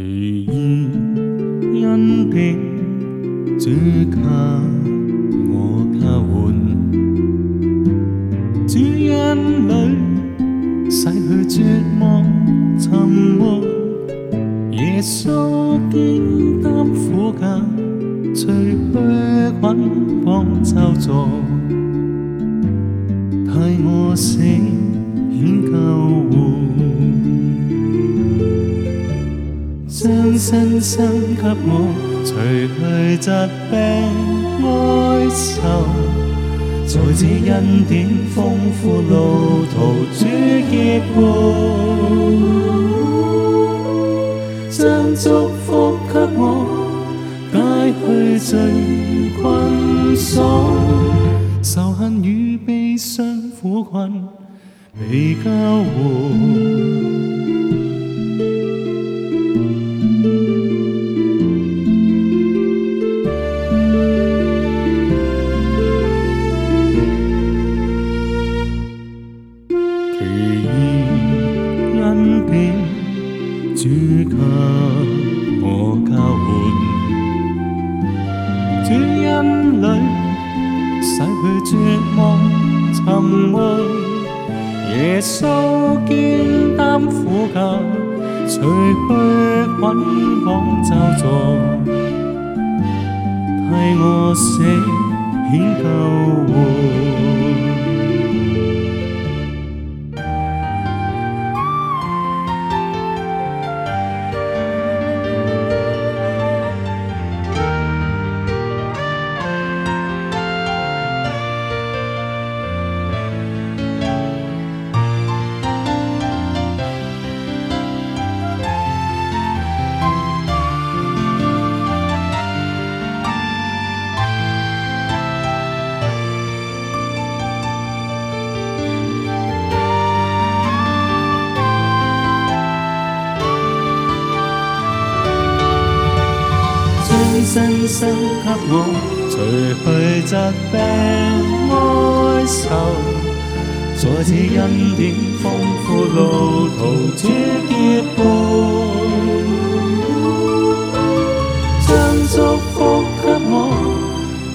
唯一因典，只靠我靠岸。主因里洗去绝望，沉默。耶稣肩担苦架，除去捆绑，咒坐，替我死，拯救。将身心给我，除去疾病哀愁，在这恩典丰富路途主结步，将祝福给我，解去罪困锁，仇恨与悲伤苦困被交换。隨意恩典，主給我交換。主恩裏洗去絕望沉悶，耶穌肩擔苦架，除去捆綁咒詛，替我死顯救活。生給我，除去疾病哀愁。在這恩典豐富路途主結伴，將祝福給我，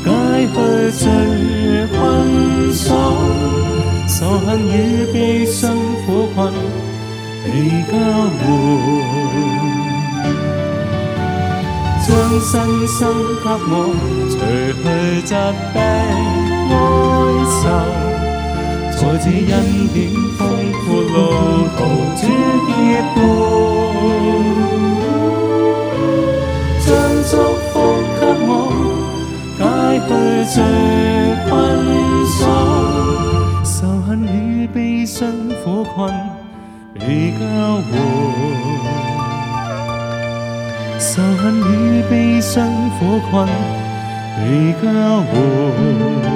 解去罪困鎖，仇恨與悲傷苦困被交換。将身心给我，除去疾病哀愁，在这恩典丰富路途，主的恩。将祝福给我，解去罪困锁，仇恨与悲伤苦困被交换。仇恨与悲伤，火困未交换。